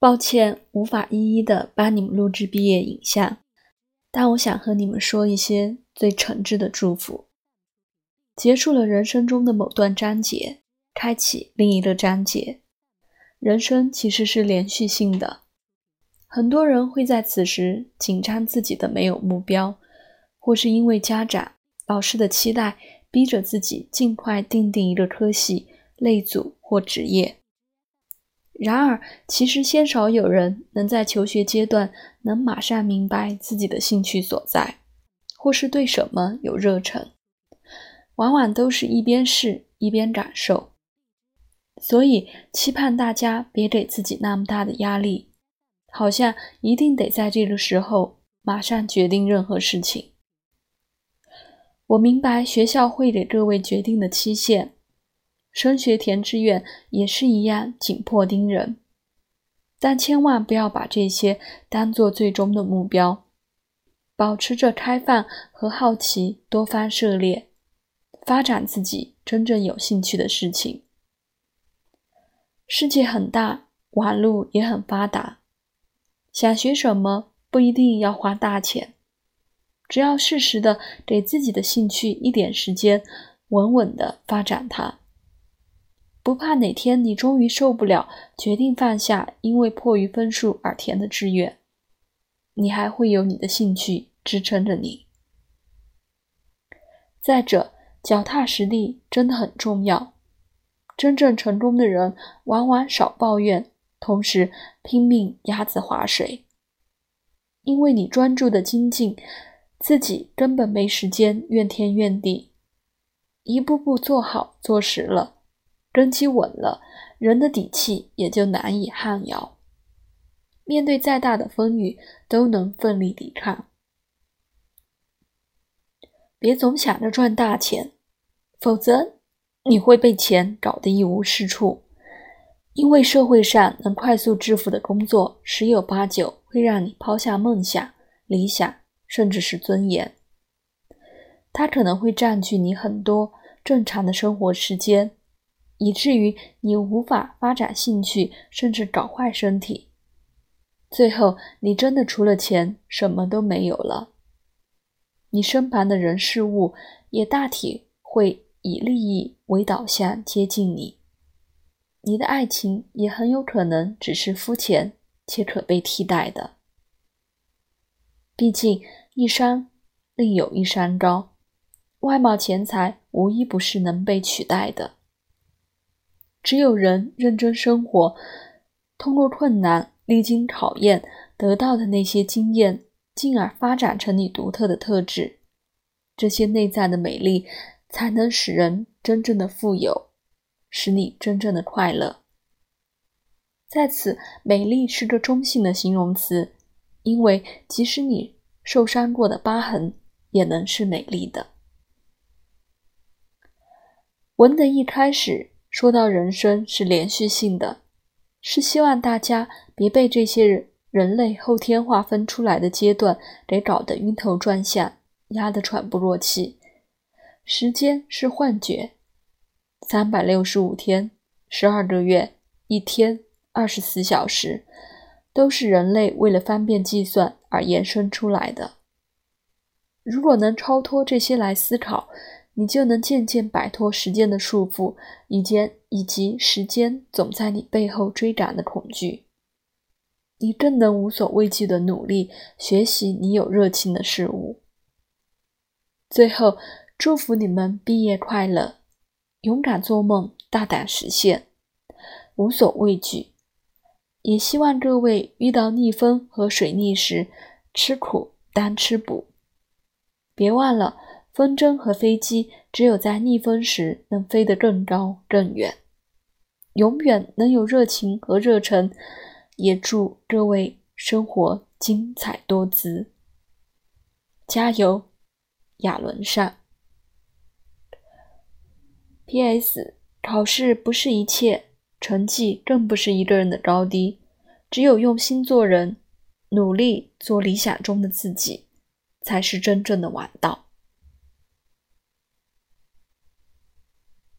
抱歉，无法一一的帮你们录制毕业影像，但我想和你们说一些最诚挚的祝福。结束了人生中的某段章节，开启另一个章节。人生其实是连续性的，很多人会在此时紧张自己的没有目标，或是因为家长、老师的期待，逼着自己尽快定定一个科系、类组或职业。然而，其实鲜少有人能在求学阶段能马上明白自己的兴趣所在，或是对什么有热忱。往往都是一边试一边感受。所以，期盼大家别给自己那么大的压力，好像一定得在这个时候马上决定任何事情。我明白学校会给各位决定的期限。升学填志愿也是一样紧迫盯人，但千万不要把这些当做最终的目标，保持着开放和好奇，多方涉猎，发展自己真正有兴趣的事情。世界很大，网络也很发达，想学什么不一定要花大钱，只要适时的给自己的兴趣一点时间，稳稳的发展它。不怕哪天你终于受不了，决定放下，因为迫于分数而填的志愿，你还会有你的兴趣支撑着你。再者，脚踏实地真的很重要。真正成功的人往往少抱怨，同时拼命鸭子划水，因为你专注的精进，自己根本没时间怨天怨地，一步步做好做实了。根基稳了，人的底气也就难以撼摇。面对再大的风雨，都能奋力抵抗。别总想着赚大钱，否则你会被钱搞得一无是处。因为社会上能快速致富的工作，十有八九会让你抛下梦想、理想，甚至是尊严。它可能会占据你很多正常的生活时间。以至于你无法发展兴趣，甚至搞坏身体，最后你真的除了钱什么都没有了。你身旁的人事物也大体会以利益为导向接近你，你的爱情也很有可能只是肤浅且可被替代的。毕竟一山另有一山高，外貌钱财无一不是能被取代的。只有人认真生活，通过困难、历经考验得到的那些经验，进而发展成你独特的特质，这些内在的美丽，才能使人真正的富有，使你真正的快乐。在此，美丽是个中性的形容词，因为即使你受伤过的疤痕，也能是美丽的。文的一开始。说到人生是连续性的，是希望大家别被这些人类后天划分出来的阶段给搞得晕头转向，压得喘不过气。时间是幻觉，三百六十五天、十二个月、一天、二十四小时，都是人类为了方便计算而延伸出来的。如果能超脱这些来思考。你就能渐渐摆脱时间的束缚，以及以及时间总在你背后追赶的恐惧。你更能无所畏惧的努力学习你有热情的事物。最后，祝福你们毕业快乐，勇敢做梦，大胆实现，无所畏惧。也希望各位遇到逆风和水逆时，吃苦当吃补。别忘了。风筝和飞机只有在逆风时能飞得更高更远，永远能有热情和热忱。也祝各位生活精彩多姿，加油，亚伦上。P.S. 考试不是一切，成绩更不是一个人的高低，只有用心做人，努力做理想中的自己，才是真正的王道。